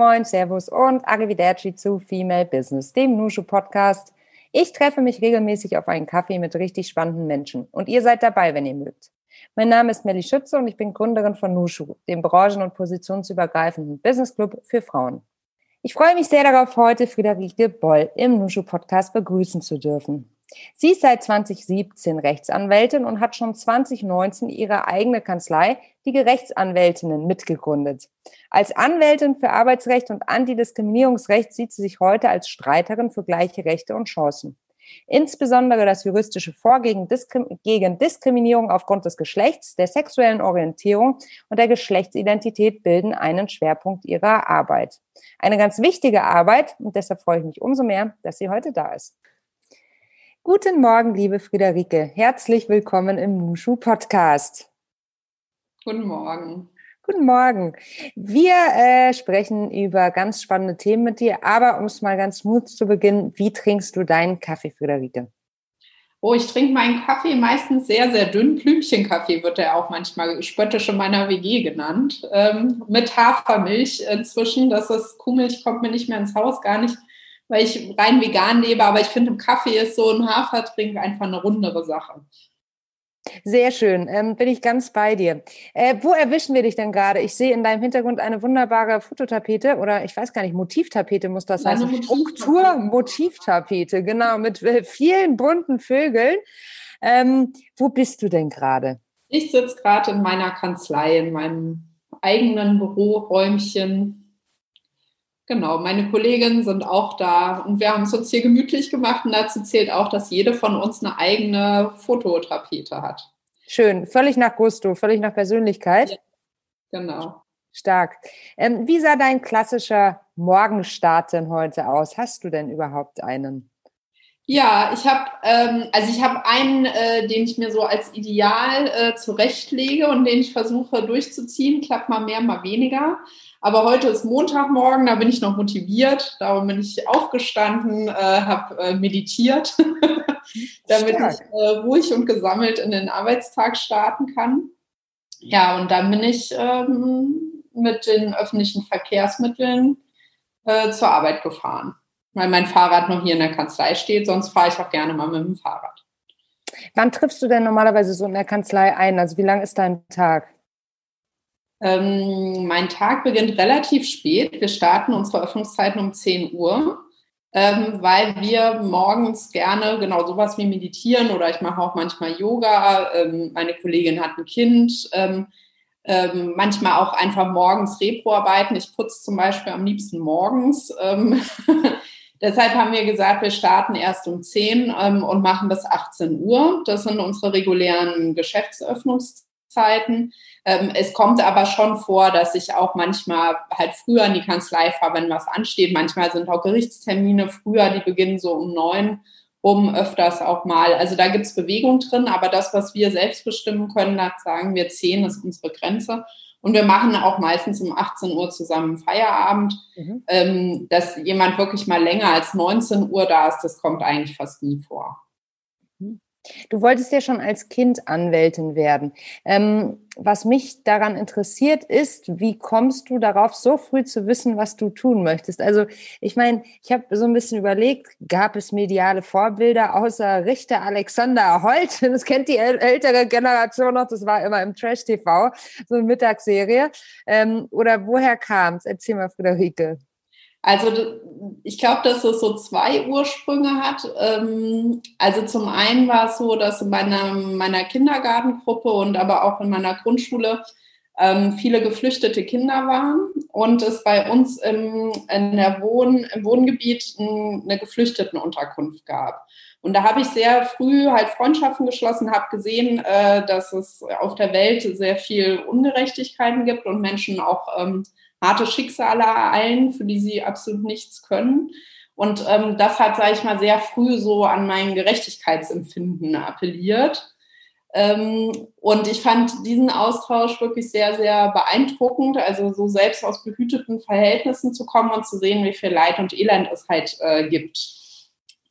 Moin, servus und arrivederci zu Female Business, dem Nushu Podcast. Ich treffe mich regelmäßig auf einen Kaffee mit richtig spannenden Menschen und ihr seid dabei, wenn ihr mögt. Mein Name ist Melly Schütze und ich bin Gründerin von Nushu, dem branchen- und positionsübergreifenden Business Club für Frauen. Ich freue mich sehr darauf, heute Friederike Boll im Nushu Podcast begrüßen zu dürfen. Sie ist seit 2017 Rechtsanwältin und hat schon 2019 ihre eigene Kanzlei, die Gerechtsanwältinnen, mitgegründet. Als Anwältin für Arbeitsrecht und Antidiskriminierungsrecht sieht sie sich heute als Streiterin für gleiche Rechte und Chancen. Insbesondere das juristische Vorgehen gegen Diskriminierung aufgrund des Geschlechts, der sexuellen Orientierung und der Geschlechtsidentität bilden einen Schwerpunkt ihrer Arbeit. Eine ganz wichtige Arbeit und deshalb freue ich mich umso mehr, dass sie heute da ist. Guten Morgen, liebe Friederike. Herzlich willkommen im Nushu Podcast. Guten Morgen. Guten Morgen. Wir äh, sprechen über ganz spannende Themen mit dir, aber um es mal ganz smooth zu beginnen, wie trinkst du deinen Kaffee, Friederike? Oh, ich trinke meinen Kaffee meistens sehr, sehr dünn. Blümchenkaffee wird er auch manchmal spöttisch in meiner WG genannt. Ähm, mit Hafermilch inzwischen. Das ist Kuhmilch, kommt mir nicht mehr ins Haus, gar nicht weil ich rein vegan lebe, aber ich finde, im Kaffee ist so ein Hafertrink einfach eine rundere Sache. Sehr schön, ähm, bin ich ganz bei dir. Äh, wo erwischen wir dich denn gerade? Ich sehe in deinem Hintergrund eine wunderbare Fototapete oder ich weiß gar nicht, Motivtapete muss das heißen. Struktur-Motivtapete, genau, mit äh, vielen bunten Vögeln. Ähm, wo bist du denn gerade? Ich sitze gerade in meiner Kanzlei, in meinem eigenen Büroräumchen Genau, meine Kolleginnen sind auch da und wir haben es uns hier gemütlich gemacht und dazu zählt auch, dass jede von uns eine eigene Fototapete hat. Schön, völlig nach Gusto, völlig nach Persönlichkeit. Ja, genau. Stark. Ähm, wie sah dein klassischer Morgenstart denn heute aus? Hast du denn überhaupt einen? Ja, ich habe ähm, also ich habe einen, äh, den ich mir so als Ideal äh, zurechtlege und den ich versuche durchzuziehen. Klappt mal mehr, mal weniger. Aber heute ist Montagmorgen, da bin ich noch motiviert. Darum bin ich aufgestanden, äh, habe äh, meditiert, damit Stark. ich äh, ruhig und gesammelt in den Arbeitstag starten kann. Ja, und dann bin ich ähm, mit den öffentlichen Verkehrsmitteln äh, zur Arbeit gefahren, weil mein Fahrrad noch hier in der Kanzlei steht. Sonst fahre ich auch gerne mal mit dem Fahrrad. Wann triffst du denn normalerweise so in der Kanzlei ein? Also wie lang ist dein Tag? Ähm, mein Tag beginnt relativ spät. Wir starten unsere Öffnungszeiten um 10 Uhr, ähm, weil wir morgens gerne genau sowas wie meditieren oder ich mache auch manchmal Yoga. Ähm, meine Kollegin hat ein Kind. Ähm, ähm, manchmal auch einfach morgens Repro-arbeiten. Ich putze zum Beispiel am liebsten morgens. Ähm, deshalb haben wir gesagt, wir starten erst um 10 und machen bis 18 Uhr. Das sind unsere regulären Geschäftsöffnungszeiten. Ähm, es kommt aber schon vor, dass ich auch manchmal halt früher in die Kanzlei fahre, wenn was ansteht. Manchmal sind auch Gerichtstermine früher, die beginnen so um neun um öfters auch mal. Also da gibt es Bewegung drin, aber das, was wir selbst bestimmen können, da sagen wir zehn ist unsere Grenze. Und wir machen auch meistens um 18 Uhr zusammen Feierabend. Mhm. Ähm, dass jemand wirklich mal länger als 19 Uhr da ist, das kommt eigentlich fast nie vor. Du wolltest ja schon als Kind Anwältin werden. Ähm, was mich daran interessiert ist, wie kommst du darauf, so früh zu wissen, was du tun möchtest? Also ich meine, ich habe so ein bisschen überlegt, gab es mediale Vorbilder außer Richter Alexander Holt? Das kennt die ältere Generation noch, das war immer im Trash-TV, so eine Mittagsserie. Ähm, oder woher kam es? Erzähl mal, Friederike. Also ich glaube, dass es so zwei Ursprünge hat. Ähm, also zum einen war es so, dass in meiner, meiner Kindergartengruppe und aber auch in meiner Grundschule ähm, viele geflüchtete Kinder waren und es bei uns im, in der Wohn, im Wohngebiet eine Geflüchtetenunterkunft gab. Und da habe ich sehr früh halt Freundschaften geschlossen, habe gesehen, äh, dass es auf der Welt sehr viel Ungerechtigkeiten gibt und Menschen auch ähm, harte Schicksale ereilen, für die sie absolut nichts können. Und ähm, das hat, sage ich mal, sehr früh so an mein Gerechtigkeitsempfinden appelliert. Ähm, und ich fand diesen Austausch wirklich sehr, sehr beeindruckend, also so selbst aus behüteten Verhältnissen zu kommen und zu sehen, wie viel Leid und Elend es halt äh, gibt.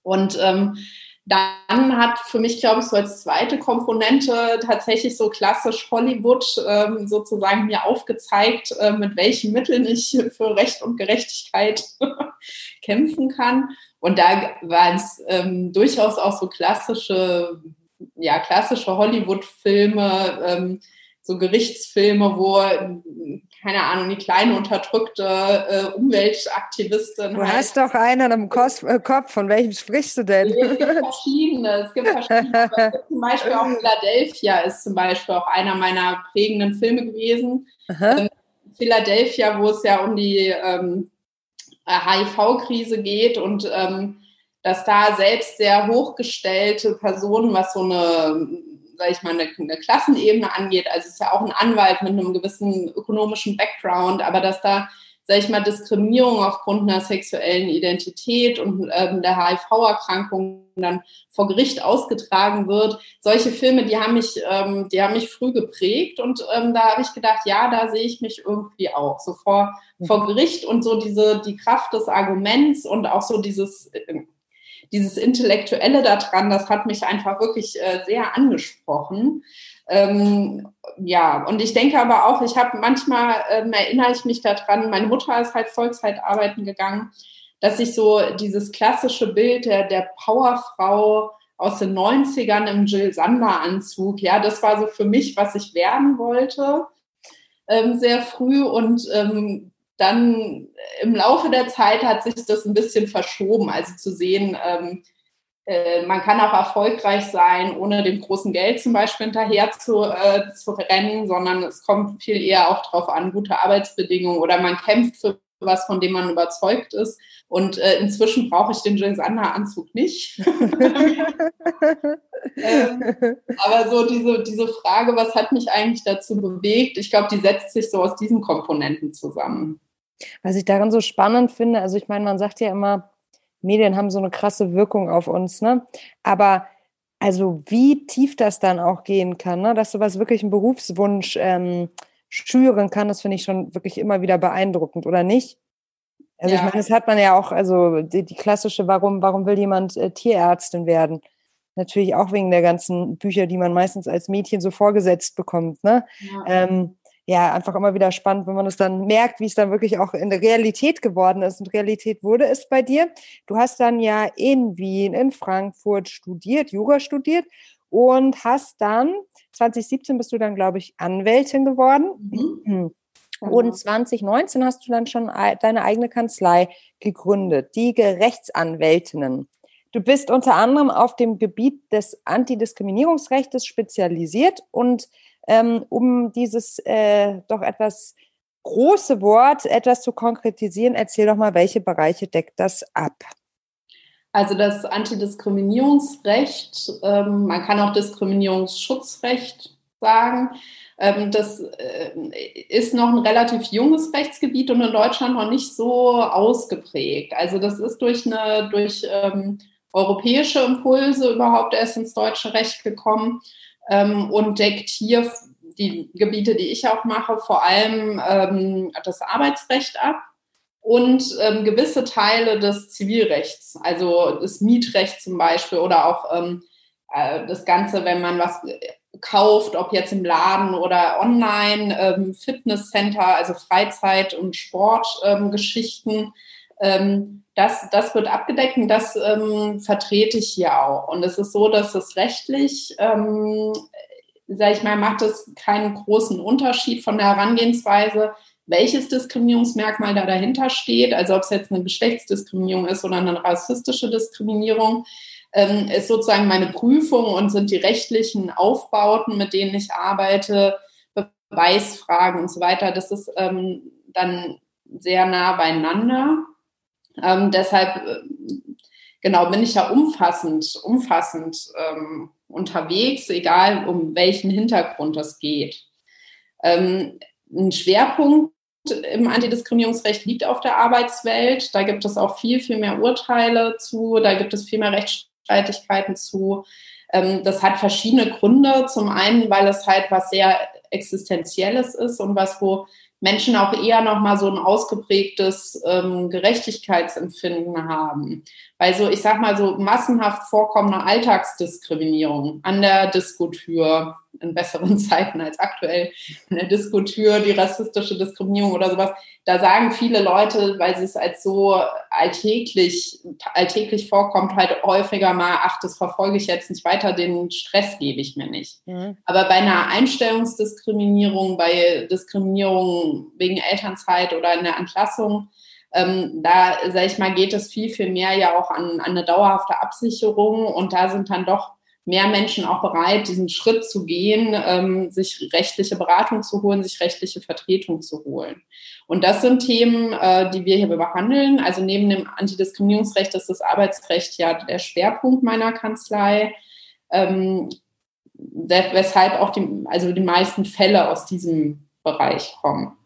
Und ähm, dann hat für mich, glaube ich, so als zweite Komponente tatsächlich so klassisch Hollywood ähm, sozusagen mir aufgezeigt, äh, mit welchen Mitteln ich für Recht und Gerechtigkeit kämpfen kann. Und da waren es ähm, durchaus auch so klassische, ja, klassische Hollywood-Filme, ähm, so Gerichtsfilme, wo keine Ahnung, die kleine unterdrückte äh, Umweltaktivistin. Du halt. hast doch einen am Kos äh, Kopf, von welchem sprichst du denn? Es gibt verschiedene, es gibt verschiedene. Zum Beispiel auch Philadelphia ist zum Beispiel auch einer meiner prägenden Filme gewesen. Ähm, Philadelphia, wo es ja um die ähm, HIV-Krise geht und ähm, dass da selbst sehr hochgestellte Personen, was so eine sage ich mal, eine, eine Klassenebene angeht. Also ist ja auch ein Anwalt mit einem gewissen ökonomischen Background, aber dass da, sage ich mal, Diskriminierung aufgrund einer sexuellen Identität und ähm, der HIV-Erkrankung dann vor Gericht ausgetragen wird. Solche Filme, die haben mich, ähm, die haben mich früh geprägt und ähm, da habe ich gedacht, ja, da sehe ich mich irgendwie auch so vor, vor Gericht und so diese die Kraft des Arguments und auch so dieses äh, dieses Intellektuelle daran, das hat mich einfach wirklich äh, sehr angesprochen. Ähm, ja, und ich denke aber auch, ich habe manchmal, ähm, erinnere ich mich daran, meine Mutter ist halt Vollzeit arbeiten gegangen, dass ich so dieses klassische Bild der, der Powerfrau aus den 90ern im Jill Sander Anzug, ja, das war so für mich, was ich werden wollte, ähm, sehr früh und ähm, dann im Laufe der Zeit hat sich das ein bisschen verschoben. Also zu sehen, ähm, äh, man kann auch erfolgreich sein, ohne dem großen Geld zum Beispiel hinterher zu, äh, zu rennen, sondern es kommt viel eher auch darauf an, gute Arbeitsbedingungen oder man kämpft für was, von dem man überzeugt ist. Und äh, inzwischen brauche ich den Jill Sander-Anzug nicht. ähm, aber so diese, diese Frage, was hat mich eigentlich dazu bewegt, ich glaube, die setzt sich so aus diesen Komponenten zusammen. Was ich darin so spannend finde, also ich meine, man sagt ja immer, Medien haben so eine krasse Wirkung auf uns, ne? Aber also wie tief das dann auch gehen kann, ne? dass sowas wirklich einen Berufswunsch ähm, schüren kann, das finde ich schon wirklich immer wieder beeindruckend, oder nicht? Also ja. ich meine, das hat man ja auch, also die, die klassische, warum, warum will jemand äh, Tierärztin werden? Natürlich auch wegen der ganzen Bücher, die man meistens als Mädchen so vorgesetzt bekommt, ne? Ja. Ähm, ja, einfach immer wieder spannend, wenn man es dann merkt, wie es dann wirklich auch in der Realität geworden ist. Und Realität wurde es bei dir. Du hast dann ja in Wien, in Frankfurt studiert, Jura studiert und hast dann, 2017 bist du dann, glaube ich, Anwältin geworden. Mhm. Und 2019 hast du dann schon deine eigene Kanzlei gegründet, die Rechtsanwältinnen. Du bist unter anderem auf dem Gebiet des Antidiskriminierungsrechts spezialisiert und ähm, um dieses äh, doch etwas große Wort etwas zu konkretisieren, erzähl doch mal, welche Bereiche deckt das ab? Also das Antidiskriminierungsrecht, ähm, man kann auch Diskriminierungsschutzrecht sagen. Ähm, das äh, ist noch ein relativ junges Rechtsgebiet und in Deutschland noch nicht so ausgeprägt. Also das ist durch eine durch ähm, europäische Impulse überhaupt erst ins deutsche Recht gekommen ähm, und deckt hier die Gebiete, die ich auch mache, vor allem ähm, das Arbeitsrecht ab und ähm, gewisse Teile des Zivilrechts, also das Mietrecht zum Beispiel oder auch ähm, äh, das Ganze, wenn man was kauft, ob jetzt im Laden oder online, ähm, Fitnesscenter, also Freizeit- und Sportgeschichten. Ähm, das, das wird abgedeckt und das ähm, vertrete ich hier auch. Und es ist so, dass es rechtlich, ähm, sage ich mal, macht es keinen großen Unterschied von der Herangehensweise, welches Diskriminierungsmerkmal da dahinter steht. Also ob es jetzt eine Geschlechtsdiskriminierung ist oder eine rassistische Diskriminierung, ähm, ist sozusagen meine Prüfung und sind die rechtlichen Aufbauten, mit denen ich arbeite, Beweisfragen und so weiter. Das ist ähm, dann sehr nah beieinander. Ähm, deshalb, äh, genau, bin ich ja umfassend, umfassend ähm, unterwegs, egal um welchen Hintergrund es geht. Ähm, ein Schwerpunkt im Antidiskriminierungsrecht liegt auf der Arbeitswelt. Da gibt es auch viel, viel mehr Urteile zu, da gibt es viel mehr Rechtsstreitigkeiten zu. Ähm, das hat verschiedene Gründe. Zum einen, weil es halt was sehr Existenzielles ist und was, wo Menschen auch eher noch mal so ein ausgeprägtes ähm, Gerechtigkeitsempfinden haben. Weil so, ich sag mal, so massenhaft vorkommende Alltagsdiskriminierung an der Diskotür in besseren Zeiten als aktuell, an der Diskotür, die rassistische Diskriminierung oder sowas, da sagen viele Leute, weil sie es als so alltäglich, alltäglich vorkommt, halt häufiger mal, ach, das verfolge ich jetzt nicht weiter, den Stress gebe ich mir nicht. Mhm. Aber bei einer Einstellungsdiskriminierung, bei Diskriminierung wegen Elternzeit oder in der Entlassung, ähm, da, sag ich mal, geht es viel, viel mehr ja auch an, an eine dauerhafte Absicherung und da sind dann doch mehr Menschen auch bereit, diesen Schritt zu gehen, ähm, sich rechtliche Beratung zu holen, sich rechtliche Vertretung zu holen. Und das sind Themen, äh, die wir hier behandeln. Also neben dem Antidiskriminierungsrecht ist das Arbeitsrecht ja der Schwerpunkt meiner Kanzlei, ähm, weshalb auch die, also die meisten Fälle aus diesem Bereich kommen.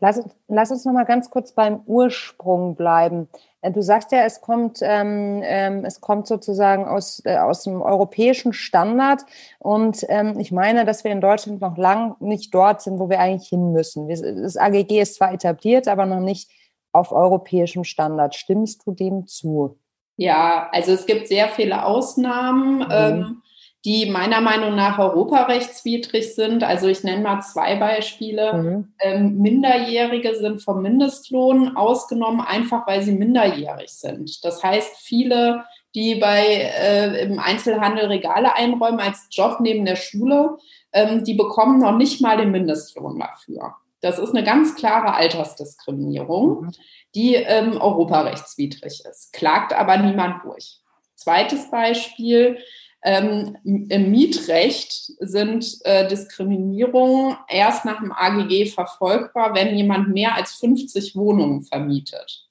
Lass, lass uns noch mal ganz kurz beim Ursprung bleiben. Äh, du sagst ja, es kommt, ähm, ähm, es kommt sozusagen aus, äh, aus dem europäischen Standard. Und ähm, ich meine, dass wir in Deutschland noch lang nicht dort sind, wo wir eigentlich hin müssen. Das AGG ist zwar etabliert, aber noch nicht auf europäischem Standard. Stimmst du dem zu? Ja, also es gibt sehr viele Ausnahmen. Mhm. Die meiner Meinung nach europarechtswidrig sind. Also ich nenne mal zwei Beispiele. Mhm. Ähm, Minderjährige sind vom Mindestlohn ausgenommen, einfach weil sie minderjährig sind. Das heißt, viele, die bei äh, im Einzelhandel Regale einräumen als Job neben der Schule, ähm, die bekommen noch nicht mal den Mindestlohn dafür. Das ist eine ganz klare Altersdiskriminierung, mhm. die ähm, europarechtswidrig ist. Klagt aber niemand durch. Zweites Beispiel, ähm, Im Mietrecht sind äh, Diskriminierungen erst nach dem AGG verfolgbar, wenn jemand mehr als 50 Wohnungen vermietet.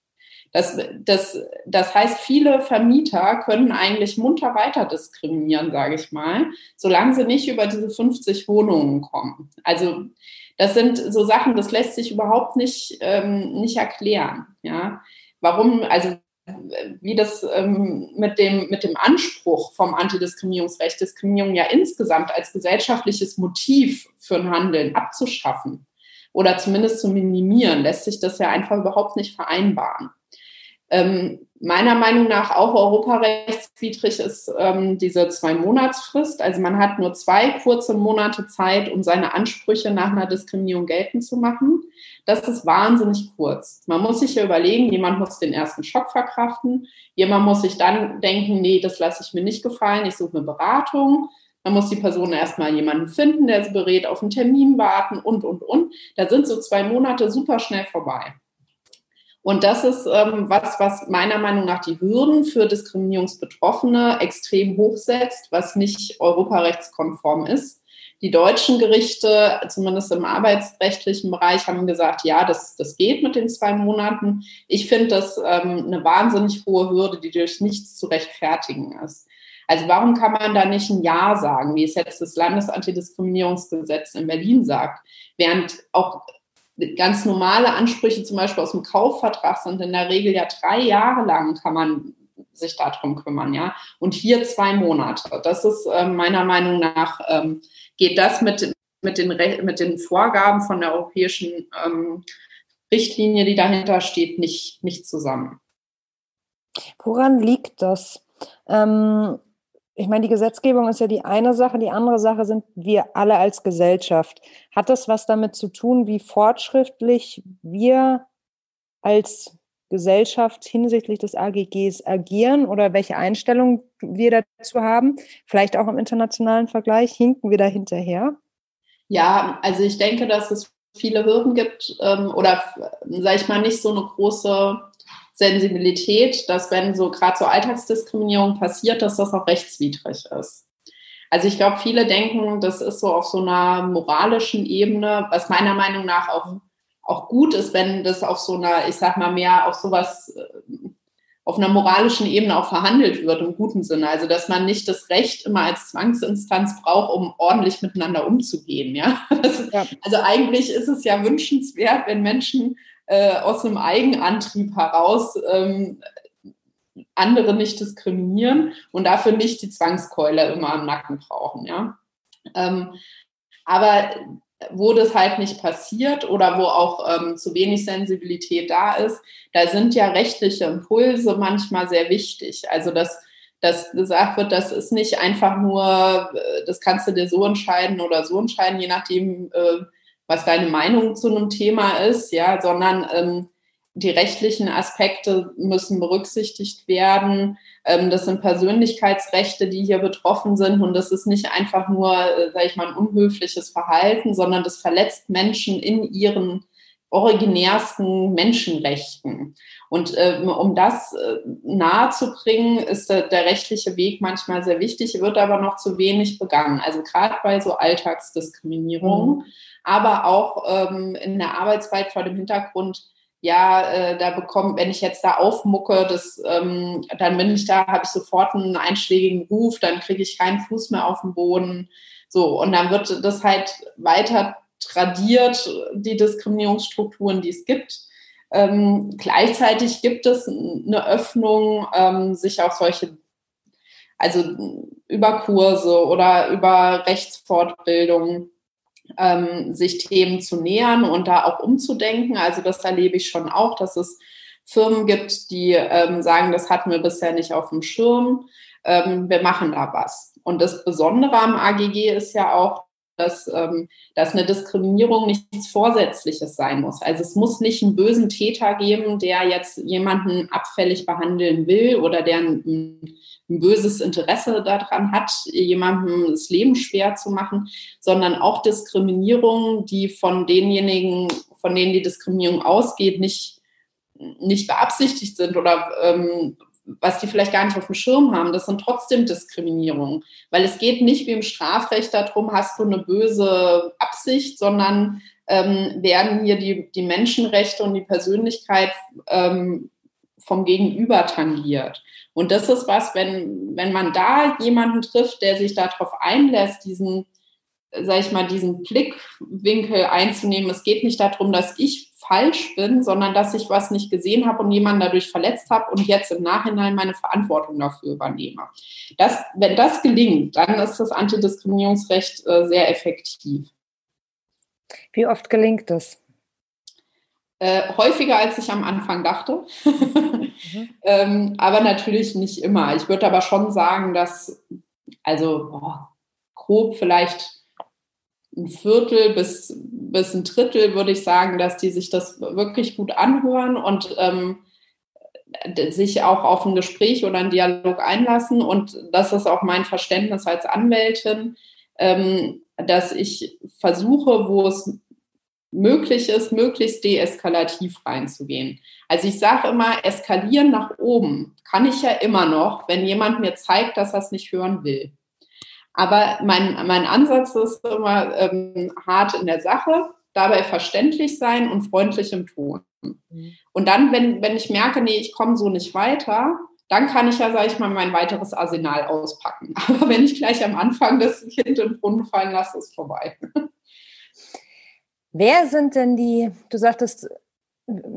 Das, das, das heißt, viele Vermieter können eigentlich munter weiter diskriminieren, sage ich mal, solange sie nicht über diese 50 Wohnungen kommen. Also das sind so Sachen, das lässt sich überhaupt nicht, ähm, nicht erklären. Ja? Warum, also wie das ähm, mit, dem, mit dem Anspruch vom Antidiskriminierungsrecht, Diskriminierung ja insgesamt als gesellschaftliches Motiv für ein Handeln abzuschaffen oder zumindest zu minimieren, lässt sich das ja einfach überhaupt nicht vereinbaren. Ähm, meiner Meinung nach auch europarechtswidrig ist ähm, diese Zwei-Monatsfrist. Also man hat nur zwei kurze Monate Zeit, um seine Ansprüche nach einer Diskriminierung geltend zu machen. Das ist wahnsinnig kurz. Man muss sich ja überlegen, jemand muss den ersten Schock verkraften. Jemand muss sich dann denken, nee, das lasse ich mir nicht gefallen, ich suche eine Beratung. Dann muss die Person erstmal jemanden finden, der sie berät, auf einen Termin warten und, und, und. Da sind so zwei Monate super schnell vorbei. Und das ist ähm, was, was meiner Meinung nach die Hürden für Diskriminierungsbetroffene extrem hochsetzt, was nicht europarechtskonform ist. Die deutschen Gerichte, zumindest im arbeitsrechtlichen Bereich, haben gesagt, ja, das, das geht mit den zwei Monaten. Ich finde das ähm, eine wahnsinnig hohe Hürde, die durch nichts zu rechtfertigen ist. Also warum kann man da nicht ein Ja sagen, wie es jetzt das Landesantidiskriminierungsgesetz in Berlin sagt, während auch ganz normale Ansprüche zum Beispiel aus dem Kaufvertrag sind in der Regel ja drei Jahre lang kann man sich darum kümmern, ja. Und hier zwei Monate. Das ist äh, meiner Meinung nach, ähm, geht das mit, mit, den, mit den Vorgaben von der europäischen ähm, Richtlinie, die dahinter steht, nicht, nicht zusammen. Woran liegt das? Ähm, ich meine, die Gesetzgebung ist ja die eine Sache, die andere Sache sind wir alle als Gesellschaft. Hat das was damit zu tun, wie fortschrittlich wir als Gesellschaft hinsichtlich des AGGs agieren oder welche Einstellung wir dazu haben? Vielleicht auch im internationalen Vergleich. Hinken wir da hinterher? Ja, also ich denke, dass es viele Hürden gibt ähm, oder, sage ich mal, nicht so eine große Sensibilität, dass wenn so gerade so Alltagsdiskriminierung passiert, dass das auch rechtswidrig ist. Also ich glaube, viele denken, das ist so auf so einer moralischen Ebene, was meiner Meinung nach auch, auch gut ist, wenn das auf so einer, ich sag mal, mehr auf sowas, äh, auf einer moralischen Ebene auch verhandelt wird im guten Sinne. Also dass man nicht das Recht immer als Zwangsinstanz braucht, um ordentlich miteinander umzugehen. Ja? Ist, ja. Also eigentlich ist es ja wünschenswert, wenn Menschen äh, aus einem Eigenantrieb heraus ähm, andere nicht diskriminieren und dafür nicht die Zwangskeule immer am Nacken brauchen. Ja? Ähm, aber wo das halt nicht passiert oder wo auch ähm, zu wenig Sensibilität da ist, da sind ja rechtliche Impulse manchmal sehr wichtig. Also dass, dass gesagt wird, das ist nicht einfach nur, äh, das kannst du dir so entscheiden oder so entscheiden, je nachdem, äh, was deine Meinung zu einem Thema ist, ja, sondern ähm, die rechtlichen Aspekte müssen berücksichtigt werden. Ähm, das sind Persönlichkeitsrechte, die hier betroffen sind. Und das ist nicht einfach nur, äh, sage ich mal, ein unhöfliches Verhalten, sondern das verletzt Menschen in ihren originärsten Menschenrechten. Und ähm, um das äh, nahe zu bringen, ist der, der, rechtliche Weg manchmal sehr wichtig, wird aber noch zu wenig begangen. Also gerade bei so Alltagsdiskriminierung, mhm. aber auch ähm, in der Arbeitswelt vor dem Hintergrund, ja, äh, da bekommt, wenn ich jetzt da aufmucke, das, ähm, dann bin ich da, habe ich sofort einen einschlägigen Ruf, dann kriege ich keinen Fuß mehr auf den Boden. So, und dann wird das halt weiter tradiert, die Diskriminierungsstrukturen, die es gibt. Ähm, gleichzeitig gibt es eine Öffnung, ähm, sich auch solche, also über Kurse oder über Rechtsfortbildungen ähm, sich Themen zu nähern und da auch umzudenken. Also das erlebe ich schon auch, dass es Firmen gibt, die ähm, sagen, das hatten wir bisher nicht auf dem Schirm, ähm, wir machen da was. Und das Besondere am AGG ist ja auch, dass, ähm, dass eine Diskriminierung nichts Vorsätzliches sein muss. Also es muss nicht einen bösen Täter geben, der jetzt jemanden abfällig behandeln will oder der ein, ein böses Interesse daran hat, jemandem das Leben schwer zu machen, sondern auch Diskriminierung, die von denjenigen, von denen die Diskriminierung ausgeht, nicht, nicht beabsichtigt sind oder ähm, was die vielleicht gar nicht auf dem Schirm haben, das sind trotzdem Diskriminierungen. Weil es geht nicht wie im Strafrecht darum, hast du eine böse Absicht, sondern ähm, werden hier die, die Menschenrechte und die Persönlichkeit ähm, vom Gegenüber tangiert. Und das ist was, wenn, wenn man da jemanden trifft, der sich darauf einlässt, diesen, sag ich mal, diesen Blickwinkel einzunehmen. Es geht nicht darum, dass ich falsch bin, sondern dass ich was nicht gesehen habe und jemanden dadurch verletzt habe und jetzt im Nachhinein meine Verantwortung dafür übernehme. Das, wenn das gelingt, dann ist das Antidiskriminierungsrecht äh, sehr effektiv. Wie oft gelingt das? Äh, häufiger, als ich am Anfang dachte. mhm. ähm, aber natürlich nicht immer. Ich würde aber schon sagen, dass, also oh, grob vielleicht ein Viertel bis, bis ein Drittel würde ich sagen, dass die sich das wirklich gut anhören und ähm, sich auch auf ein Gespräch oder einen Dialog einlassen. Und das ist auch mein Verständnis als Anwältin, ähm, dass ich versuche, wo es möglich ist, möglichst deeskalativ reinzugehen. Also ich sage immer, eskalieren nach oben kann ich ja immer noch, wenn jemand mir zeigt, dass er es nicht hören will. Aber mein, mein Ansatz ist immer ähm, hart in der Sache, dabei verständlich sein und freundlich im Ton. Mhm. Und dann, wenn, wenn ich merke, nee, ich komme so nicht weiter, dann kann ich ja, sage ich mal, mein weiteres Arsenal auspacken. Aber wenn ich gleich am Anfang das Kind im Brunnen fallen lasse, ist vorbei. Wer sind denn die, du sagtest,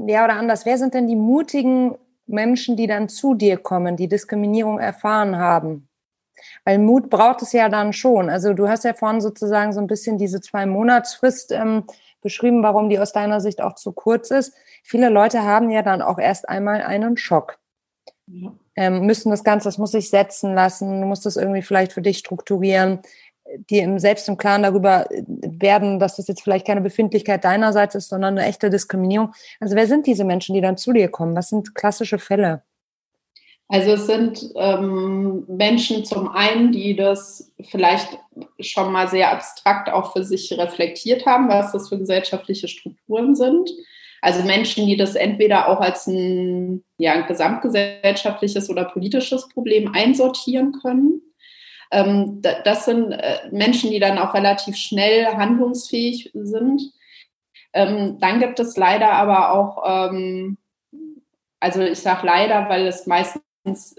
ja oder anders, wer sind denn die mutigen Menschen, die dann zu dir kommen, die Diskriminierung erfahren haben? Weil Mut braucht es ja dann schon. Also du hast ja vorhin sozusagen so ein bisschen diese zwei Monatsfrist ähm, beschrieben, warum die aus deiner Sicht auch zu kurz ist. Viele Leute haben ja dann auch erst einmal einen Schock. Ja. Ähm, müssen das Ganze, das muss sich setzen lassen, du musst das irgendwie vielleicht für dich strukturieren die im, selbst im Klaren darüber werden, dass das jetzt vielleicht keine Befindlichkeit deinerseits ist, sondern eine echte Diskriminierung. Also wer sind diese Menschen, die dann zu dir kommen? Was sind klassische Fälle? Also es sind ähm, Menschen zum einen, die das vielleicht schon mal sehr abstrakt auch für sich reflektiert haben, was das für gesellschaftliche Strukturen sind. Also Menschen, die das entweder auch als ein, ja, ein gesamtgesellschaftliches oder politisches Problem einsortieren können ähm, das sind äh, Menschen, die dann auch relativ schnell handlungsfähig sind. Ähm, dann gibt es leider aber auch, ähm, also ich sage leider, weil es meistens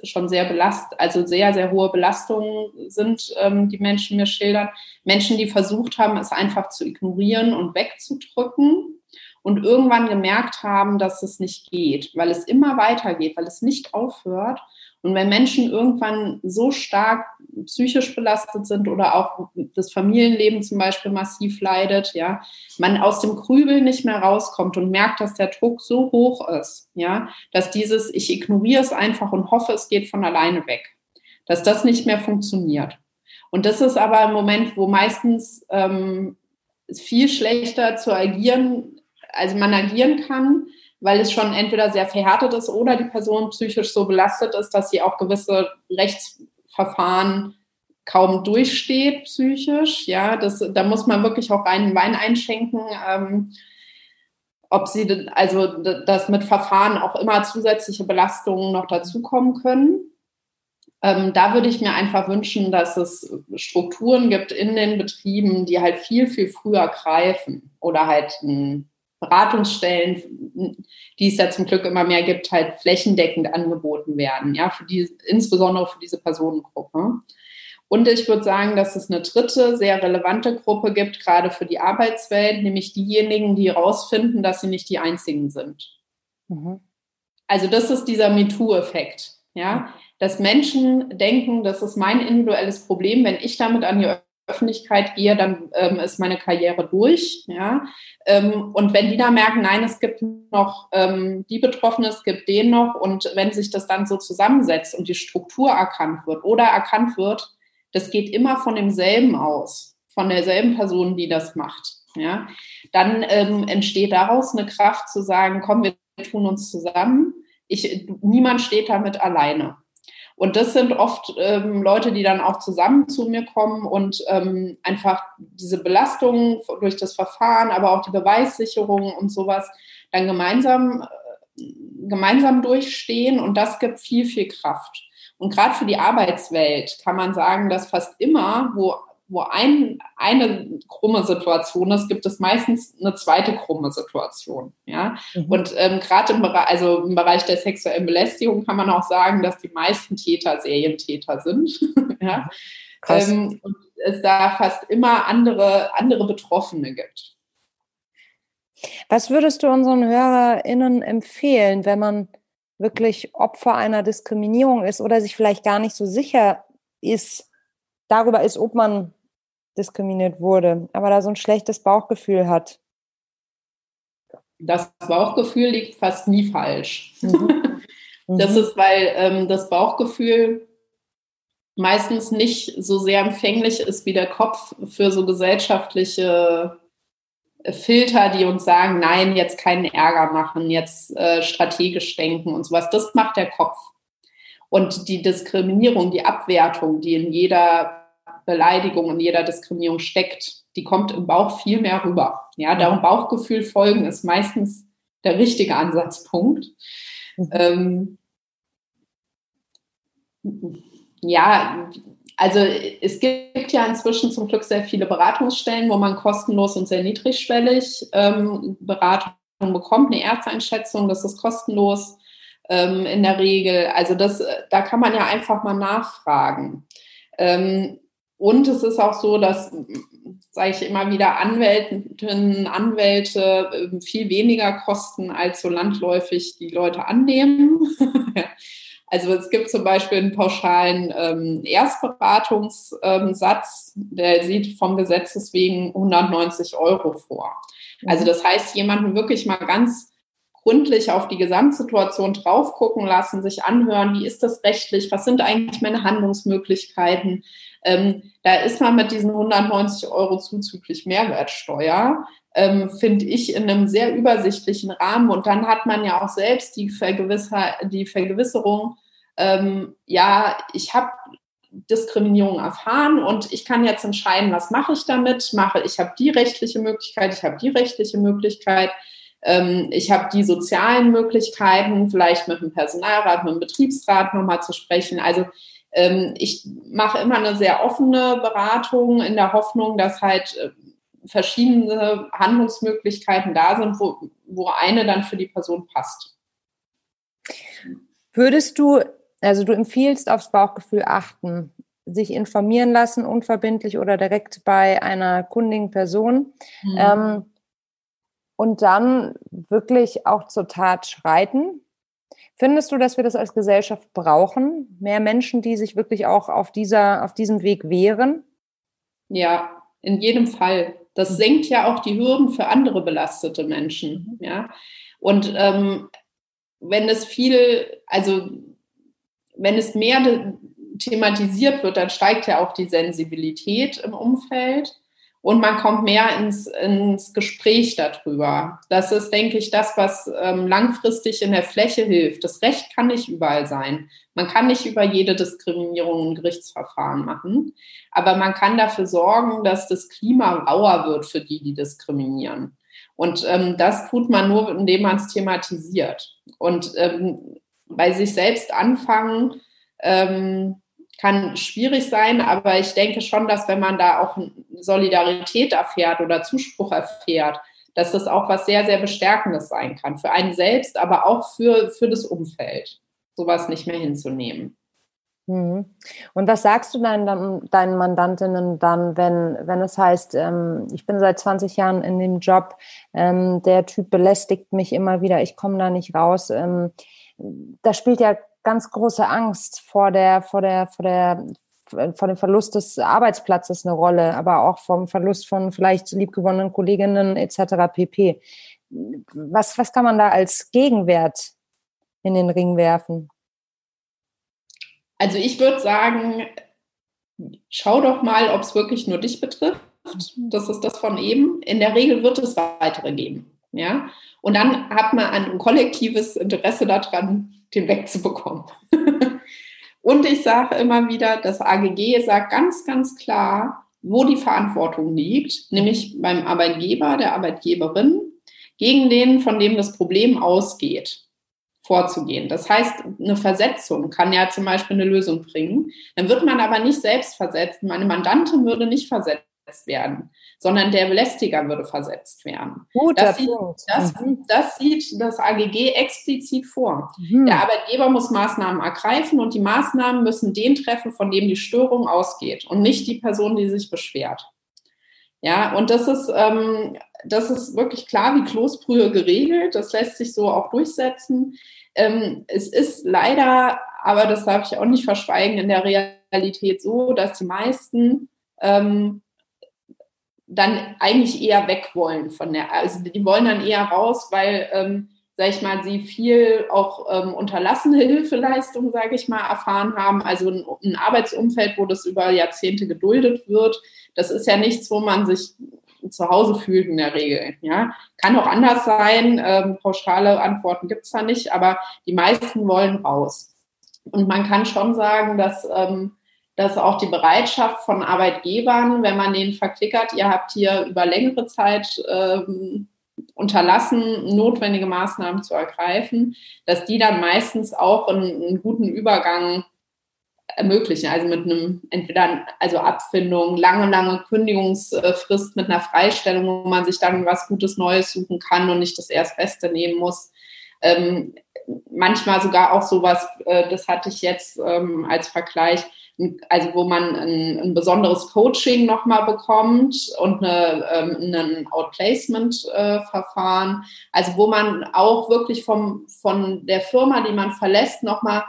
schon sehr belastet, also sehr, sehr hohe Belastungen sind, ähm, die Menschen mir schildern. Menschen, die versucht haben, es einfach zu ignorieren und wegzudrücken und irgendwann gemerkt haben, dass es nicht geht, weil es immer weitergeht, weil es nicht aufhört Und wenn Menschen irgendwann so stark psychisch belastet sind oder auch das Familienleben zum Beispiel massiv leidet, ja, man aus dem Grübeln nicht mehr rauskommt und merkt, dass der Druck so hoch ist, ja, dass dieses, ich ignoriere es einfach und hoffe, es geht von alleine weg, dass das nicht mehr funktioniert. Und das ist aber ein Moment, wo meistens ähm, viel schlechter zu agieren, also man agieren kann, weil es schon entweder sehr verhärtet ist oder die Person psychisch so belastet ist, dass sie auch gewisse Rechtsverfahren kaum durchsteht psychisch. Ja, das, da muss man wirklich auch reinen Wein einschenken. Ähm, ob sie, also, dass mit Verfahren auch immer zusätzliche Belastungen noch dazukommen können. Ähm, da würde ich mir einfach wünschen, dass es Strukturen gibt in den Betrieben, die halt viel, viel früher greifen oder halt ein Beratungsstellen, die es ja zum Glück immer mehr gibt, halt flächendeckend angeboten werden, ja, für die, insbesondere für diese Personengruppe. Und ich würde sagen, dass es eine dritte sehr relevante Gruppe gibt, gerade für die Arbeitswelt, nämlich diejenigen, die herausfinden, dass sie nicht die einzigen sind. Mhm. Also das ist dieser MeToo-Effekt, ja, dass Menschen denken, das ist mein individuelles Problem, wenn ich damit an die Öffentlichkeit gehe, dann ähm, ist meine Karriere durch. Ja? Ähm, und wenn die da merken, nein, es gibt noch ähm, die Betroffenen, es gibt den noch, und wenn sich das dann so zusammensetzt und die Struktur erkannt wird oder erkannt wird, das geht immer von demselben aus, von derselben Person, die das macht. Ja? Dann ähm, entsteht daraus eine Kraft zu sagen, komm, wir tun uns zusammen. Ich, niemand steht damit alleine. Und das sind oft ähm, Leute, die dann auch zusammen zu mir kommen und ähm, einfach diese Belastungen durch das Verfahren, aber auch die Beweissicherung und sowas dann gemeinsam, äh, gemeinsam durchstehen. Und das gibt viel, viel Kraft. Und gerade für die Arbeitswelt kann man sagen, dass fast immer, wo wo ein, eine krumme Situation ist, gibt es meistens eine zweite krumme Situation. Ja? Mhm. Und ähm, gerade im, Bereich, also im Bereich der sexuellen Belästigung kann man auch sagen, dass die meisten Täter Serientäter sind. ja? Ähm, und es da fast immer andere, andere Betroffene gibt. Was würdest du unseren HörerInnen empfehlen, wenn man wirklich Opfer einer Diskriminierung ist oder sich vielleicht gar nicht so sicher ist, darüber ist, ob man diskriminiert wurde, aber da so ein schlechtes Bauchgefühl hat. Das Bauchgefühl liegt fast nie falsch. Mhm. das mhm. ist, weil ähm, das Bauchgefühl meistens nicht so sehr empfänglich ist wie der Kopf für so gesellschaftliche Filter, die uns sagen, nein, jetzt keinen Ärger machen, jetzt äh, strategisch denken und sowas. Das macht der Kopf. Und die Diskriminierung, die Abwertung, die in jeder Beleidigung und jeder Diskriminierung steckt, die kommt im Bauch viel mehr rüber. Ja, darum Bauchgefühl folgen ist meistens der richtige Ansatzpunkt. Mhm. Ähm, ja, also es gibt ja inzwischen zum Glück sehr viele Beratungsstellen, wo man kostenlos und sehr niedrigschwellig ähm, Beratung bekommt, eine Ersteinschätzung, das ist kostenlos ähm, in der Regel. Also das, da kann man ja einfach mal nachfragen. Ähm, und es ist auch so, dass, sage ich immer wieder, Anwältinnen, Anwälte ähm, viel weniger kosten, als so landläufig die Leute annehmen. also es gibt zum Beispiel einen pauschalen ähm, Erstberatungssatz, der sieht vom Gesetzes wegen 190 Euro vor. Also mhm. das heißt, jemanden wirklich mal ganz gründlich auf die Gesamtsituation drauf gucken lassen, sich anhören, wie ist das rechtlich, was sind eigentlich meine Handlungsmöglichkeiten, ähm, da ist man mit diesen 190 Euro zuzüglich Mehrwertsteuer, ähm, finde ich, in einem sehr übersichtlichen Rahmen. Und dann hat man ja auch selbst die, Vergewisser die Vergewisserung, ähm, ja, ich habe Diskriminierung erfahren und ich kann jetzt entscheiden, was mache ich damit. Mache ich habe die rechtliche Möglichkeit, ich habe die rechtliche Möglichkeit, ich habe die sozialen Möglichkeiten, vielleicht mit dem Personalrat, mit dem Betriebsrat nochmal zu sprechen. Also ähm, ich mache immer eine sehr offene Beratung in der Hoffnung, dass halt äh, verschiedene Handlungsmöglichkeiten da sind, wo, wo eine dann für die Person passt. Würdest du, also du empfiehlst aufs Bauchgefühl achten, sich informieren lassen, unverbindlich oder direkt bei einer kundigen Person mhm. ähm, und dann wirklich auch zur Tat schreiten? Findest du, dass wir das als Gesellschaft brauchen? Mehr Menschen, die sich wirklich auch auf, dieser, auf diesem Weg wehren? Ja, in jedem Fall. Das mhm. senkt ja auch die Hürden für andere belastete Menschen. Mhm. Ja. Und ähm, wenn es viel, also wenn es mehr thematisiert wird, dann steigt ja auch die Sensibilität im Umfeld und man kommt mehr ins, ins Gespräch darüber. Das ist, denke ich, das, was ähm, langfristig in der Fläche hilft. Das Recht kann nicht überall sein. Man kann nicht über jede Diskriminierung ein Gerichtsverfahren machen, aber man kann dafür sorgen, dass das Klima rauer wird für die, die diskriminieren. Und ähm, das tut man nur, indem man es thematisiert. Und ähm, bei sich selbst anfangen, ähm, kann schwierig sein, aber ich denke schon, dass wenn man da auch Solidarität erfährt oder Zuspruch erfährt, dass das auch was sehr, sehr Bestärkendes sein kann. Für einen selbst, aber auch für, für das Umfeld, sowas nicht mehr hinzunehmen. Mhm. Und was sagst du deinen, deinen Mandantinnen dann, wenn, wenn es heißt, ähm, ich bin seit 20 Jahren in dem Job, ähm, der Typ belästigt mich immer wieder, ich komme da nicht raus. Ähm, da spielt ja ganz große Angst vor der, vor der, vor der, vor dem Verlust des Arbeitsplatzes eine Rolle, aber auch vom Verlust von vielleicht liebgewonnenen Kolleginnen etc. pp. Was, was kann man da als Gegenwert in den Ring werfen? Also ich würde sagen, schau doch mal, ob es wirklich nur dich betrifft. Das ist das von eben. In der Regel wird es weitere geben. Ja? Und dann hat man ein kollektives Interesse daran, den wegzubekommen. Und ich sage immer wieder, das AGG sagt ganz, ganz klar, wo die Verantwortung liegt, nämlich beim Arbeitgeber, der Arbeitgeberin, gegen den, von dem das Problem ausgeht, vorzugehen. Das heißt, eine Versetzung kann ja zum Beispiel eine Lösung bringen. Dann wird man aber nicht selbst versetzt. Meine Mandantin würde nicht versetzt werden, sondern der Belästiger würde versetzt werden. Guter das, sieht, das, mhm. das sieht das AGG explizit vor. Mhm. Der Arbeitgeber muss Maßnahmen ergreifen und die Maßnahmen müssen den treffen, von dem die Störung ausgeht und nicht die Person, die sich beschwert. Ja, und das ist, ähm, das ist wirklich klar wie Kloßbrühe geregelt. Das lässt sich so auch durchsetzen. Ähm, es ist leider, aber das darf ich auch nicht verschweigen, in der Realität so, dass die meisten ähm, dann eigentlich eher weg wollen von der, also die wollen dann eher raus, weil, ähm, sag ich mal, sie viel auch ähm, unterlassene Hilfeleistung, sage ich mal, erfahren haben. Also ein, ein, Arbeitsumfeld, wo das über Jahrzehnte geduldet wird, das ist ja nichts, wo man sich zu Hause fühlt in der Regel. Ja, kann auch anders sein. Ähm, pauschale Antworten gibt es da nicht, aber die meisten wollen raus. Und man kann schon sagen, dass ähm, dass auch die Bereitschaft von Arbeitgebern, wenn man denen verklickert, ihr habt hier über längere Zeit ähm, unterlassen, notwendige Maßnahmen zu ergreifen, dass die dann meistens auch einen, einen guten Übergang ermöglichen. Also mit einem entweder also Abfindung, lange, lange Kündigungsfrist mit einer Freistellung, wo man sich dann was Gutes Neues suchen kann und nicht das Erstbeste nehmen muss. Ähm, manchmal sogar auch sowas, äh, das hatte ich jetzt ähm, als Vergleich, also wo man ein, ein besonderes Coaching nochmal bekommt und eine, ähm, ein Outplacement-Verfahren, also wo man auch wirklich vom, von der Firma, die man verlässt, nochmal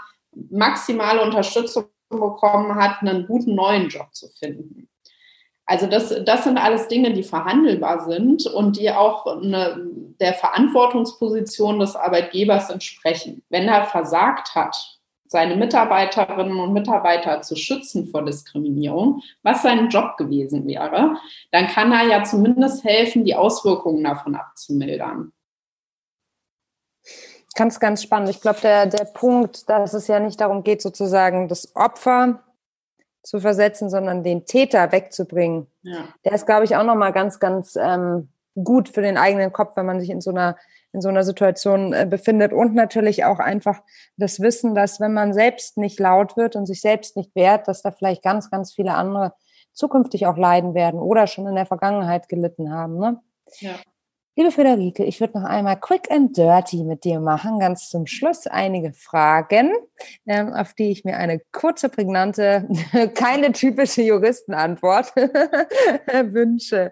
maximale Unterstützung bekommen hat, einen guten neuen Job zu finden. Also das, das sind alles Dinge, die verhandelbar sind und die auch eine, der Verantwortungsposition des Arbeitgebers entsprechen. Wenn er versagt hat, seine Mitarbeiterinnen und Mitarbeiter zu schützen vor Diskriminierung, was sein Job gewesen wäre, dann kann er ja zumindest helfen, die Auswirkungen davon abzumildern. Ganz, ganz spannend. Ich glaube, der, der Punkt, dass es ja nicht darum geht, sozusagen das Opfer zu versetzen, sondern den Täter wegzubringen, ja. der ist, glaube ich, auch nochmal ganz, ganz ähm, gut für den eigenen Kopf, wenn man sich in so einer in so einer Situation äh, befindet und natürlich auch einfach das Wissen, dass wenn man selbst nicht laut wird und sich selbst nicht wehrt, dass da vielleicht ganz, ganz viele andere zukünftig auch leiden werden oder schon in der Vergangenheit gelitten haben. Ne? Ja. Liebe Friederike, ich würde noch einmal quick and dirty mit dir machen. Ganz zum Schluss einige Fragen, ähm, auf die ich mir eine kurze, prägnante, keine typische Juristenantwort wünsche.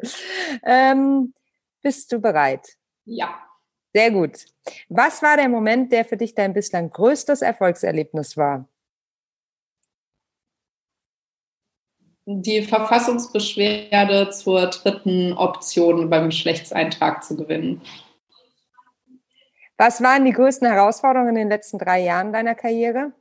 Ähm, bist du bereit? Ja. Sehr gut. Was war der Moment, der für dich dein bislang größtes Erfolgserlebnis war? Die Verfassungsbeschwerde zur dritten Option beim Geschlechtseintrag zu gewinnen. Was waren die größten Herausforderungen in den letzten drei Jahren deiner Karriere?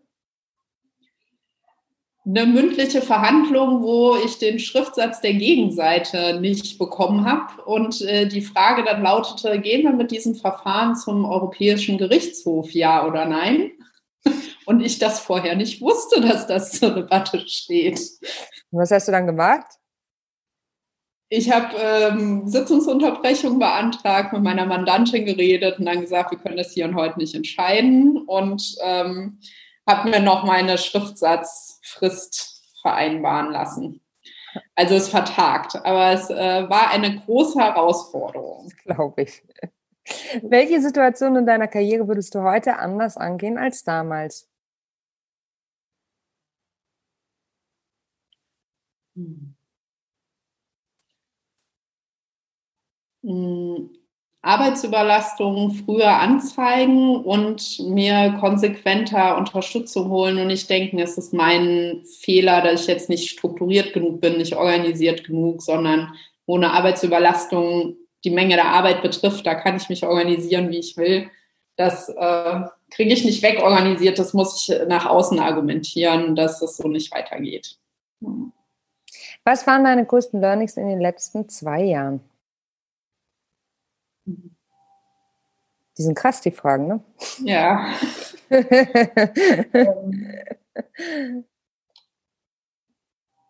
Eine mündliche Verhandlung, wo ich den Schriftsatz der Gegenseite nicht bekommen habe. Und äh, die Frage dann lautete, gehen wir mit diesem Verfahren zum Europäischen Gerichtshof, ja oder nein? Und ich das vorher nicht wusste, dass das zur Debatte steht. Was hast du dann gemacht? Ich habe ähm, Sitzungsunterbrechung beantragt, mit meiner Mandantin geredet und dann gesagt, wir können das hier und heute nicht entscheiden. Und ähm, habe mir noch meine Schriftsatzfrist vereinbaren lassen. Also es vertagt, aber es äh, war eine große Herausforderung. Glaube ich. Welche Situation in deiner Karriere würdest du heute anders angehen als damals? Hm. hm. Arbeitsüberlastung früher anzeigen und mir konsequenter Unterstützung holen und nicht denken, es ist mein Fehler, dass ich jetzt nicht strukturiert genug bin, nicht organisiert genug, sondern ohne Arbeitsüberlastung die Menge der Arbeit betrifft, da kann ich mich organisieren, wie ich will. Das äh, kriege ich nicht wegorganisiert, das muss ich nach außen argumentieren, dass es so nicht weitergeht. Was waren deine größten Learnings in den letzten zwei Jahren? Die sind krass, die Fragen, ne? Ja.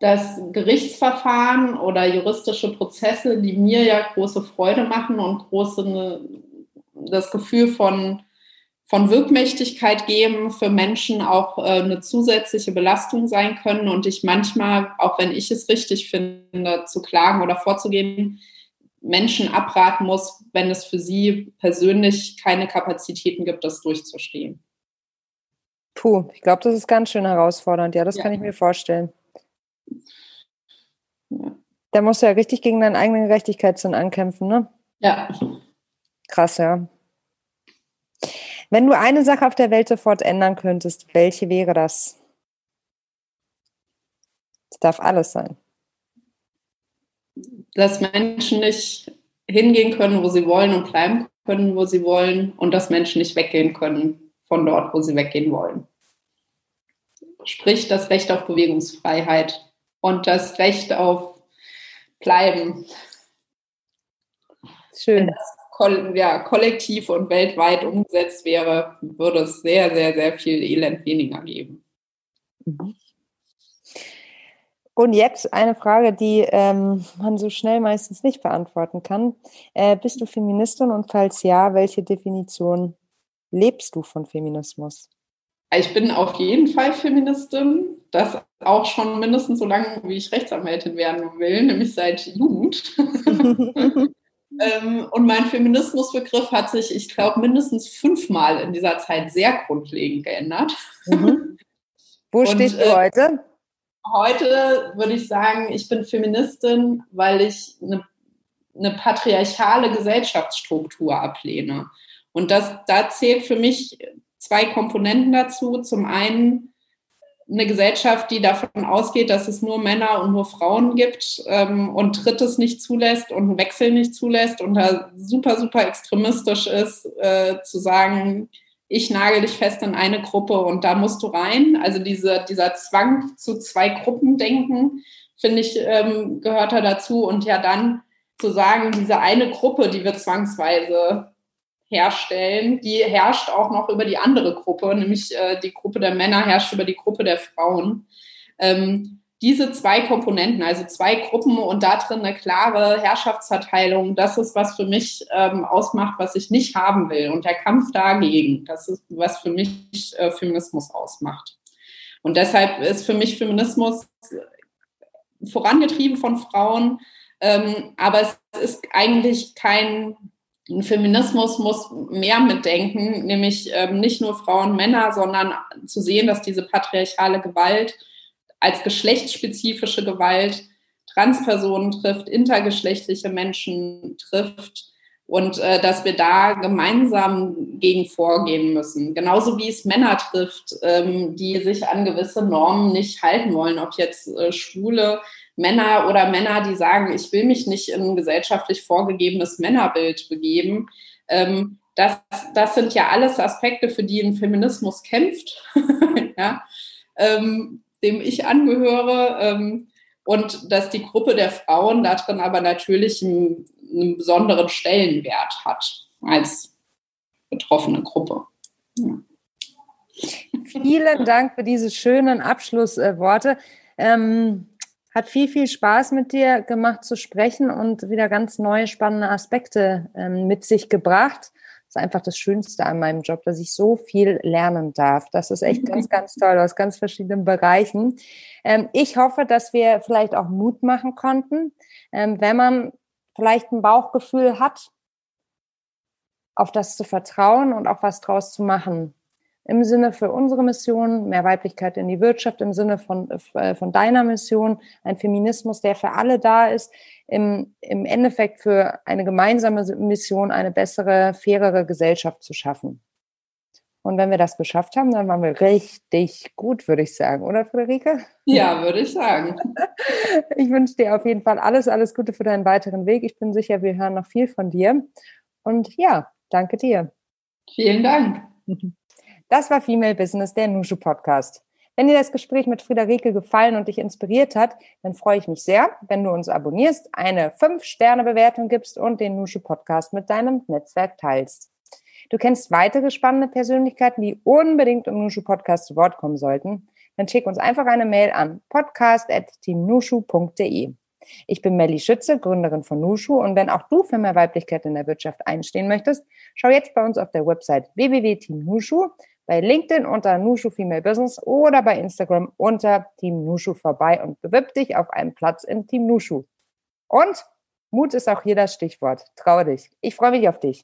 das Gerichtsverfahren oder juristische Prozesse, die mir ja große Freude machen und große ne, das Gefühl von, von Wirkmächtigkeit geben, für Menschen auch äh, eine zusätzliche Belastung sein können und ich manchmal, auch wenn ich es richtig finde, zu klagen oder vorzugehen, Menschen abraten muss, wenn es für sie persönlich keine Kapazitäten gibt, das durchzustehen. Puh, ich glaube, das ist ganz schön herausfordernd. Ja, das ja. kann ich mir vorstellen. Ja. Da musst du ja richtig gegen deinen eigenen Gerechtigkeitssinn ankämpfen, ne? Ja. Krass, ja. Wenn du eine Sache auf der Welt sofort ändern könntest, welche wäre das? Es darf alles sein dass Menschen nicht hingehen können, wo sie wollen und bleiben können, wo sie wollen und dass Menschen nicht weggehen können von dort, wo sie weggehen wollen. Sprich das Recht auf Bewegungsfreiheit und das Recht auf Bleiben. Schön. Wenn das ja, kollektiv und weltweit umgesetzt wäre, würde es sehr, sehr, sehr viel Elend weniger geben. Mhm. Und jetzt eine Frage, die ähm, man so schnell meistens nicht beantworten kann. Äh, bist du Feministin und falls ja, welche Definition lebst du von Feminismus? Ich bin auf jeden Fall Feministin, das auch schon mindestens so lange, wie ich Rechtsanwältin werden will, nämlich seit Jugend. ähm, und mein Feminismusbegriff hat sich, ich glaube, mindestens fünfmal in dieser Zeit sehr grundlegend geändert. Mhm. Wo und, stehst du äh, heute? Heute würde ich sagen, ich bin Feministin, weil ich eine, eine patriarchale Gesellschaftsstruktur ablehne. Und das, da zählt für mich zwei Komponenten dazu. Zum einen eine Gesellschaft, die davon ausgeht, dass es nur Männer und nur Frauen gibt ähm, und Drittes nicht zulässt und einen Wechsel nicht zulässt und da super, super extremistisch ist, äh, zu sagen, ich nagel dich fest in eine Gruppe und da musst du rein. Also diese, dieser Zwang zu zwei Gruppen denken, finde ich, ähm, gehört da dazu. Und ja dann zu sagen, diese eine Gruppe, die wir zwangsweise herstellen, die herrscht auch noch über die andere Gruppe, nämlich äh, die Gruppe der Männer herrscht über die Gruppe der Frauen. Ähm, diese zwei Komponenten, also zwei Gruppen und da drin eine klare Herrschaftsverteilung, das ist, was für mich ähm, ausmacht, was ich nicht haben will. Und der Kampf dagegen, das ist, was für mich äh, Feminismus ausmacht. Und deshalb ist für mich Feminismus vorangetrieben von Frauen, ähm, aber es ist eigentlich kein ein Feminismus muss mehr mitdenken, nämlich ähm, nicht nur Frauen, Männer, sondern zu sehen, dass diese patriarchale Gewalt als geschlechtsspezifische Gewalt Transpersonen trifft, intergeschlechtliche Menschen trifft, Und äh, dass wir da gemeinsam gegen vorgehen müssen. Genauso wie es Männer trifft, ähm, die sich an gewisse Normen nicht halten wollen, ob jetzt äh, schwule Männer oder Männer, die sagen, ich will mich nicht in ein gesellschaftlich vorgegebenes Männerbild begeben. Ähm, das, das sind ja alles Aspekte, für die ein Feminismus kämpft, ja, ähm, dem ich angehöre. Ähm, und dass die Gruppe der Frauen darin aber natürlich einen, einen besonderen Stellenwert hat als betroffene Gruppe. Ja. Vielen Dank für diese schönen Abschlussworte. Ähm, hat viel, viel Spaß mit dir gemacht zu sprechen und wieder ganz neue spannende Aspekte ähm, mit sich gebracht. Das ist einfach das Schönste an meinem Job, dass ich so viel lernen darf. Das ist echt ganz, ganz toll aus ganz verschiedenen Bereichen. Ähm, ich hoffe, dass wir vielleicht auch Mut machen konnten, ähm, wenn man vielleicht ein Bauchgefühl hat, auf das zu vertrauen und auch was draus zu machen im Sinne für unsere Mission, mehr Weiblichkeit in die Wirtschaft, im Sinne von, äh, von deiner Mission, ein Feminismus, der für alle da ist, im, im Endeffekt für eine gemeinsame Mission, eine bessere, fairere Gesellschaft zu schaffen. Und wenn wir das geschafft haben, dann waren wir richtig gut, würde ich sagen, oder Friederike? Ja, würde ich sagen. Ich wünsche dir auf jeden Fall alles, alles Gute für deinen weiteren Weg. Ich bin sicher, wir hören noch viel von dir. Und ja, danke dir. Vielen Dank. Das war Female Business, der Nushu Podcast. Wenn dir das Gespräch mit Friederike gefallen und dich inspiriert hat, dann freue ich mich sehr, wenn du uns abonnierst, eine 5-Sterne-Bewertung gibst und den Nushu Podcast mit deinem Netzwerk teilst. Du kennst weitere spannende Persönlichkeiten, die unbedingt im Nushu Podcast zu Wort kommen sollten, dann schick uns einfach eine Mail an podcast.teamnushu.de. Ich bin Melly Schütze, Gründerin von Nushu und wenn auch du für mehr Weiblichkeit in der Wirtschaft einstehen möchtest, schau jetzt bei uns auf der Website www.teamnushu, bei LinkedIn unter Nushu Female Business oder bei Instagram unter Team Nushu vorbei und bewirb dich auf einen Platz im Team Nushu. Und Mut ist auch hier das Stichwort. Traue dich. Ich freue mich auf dich.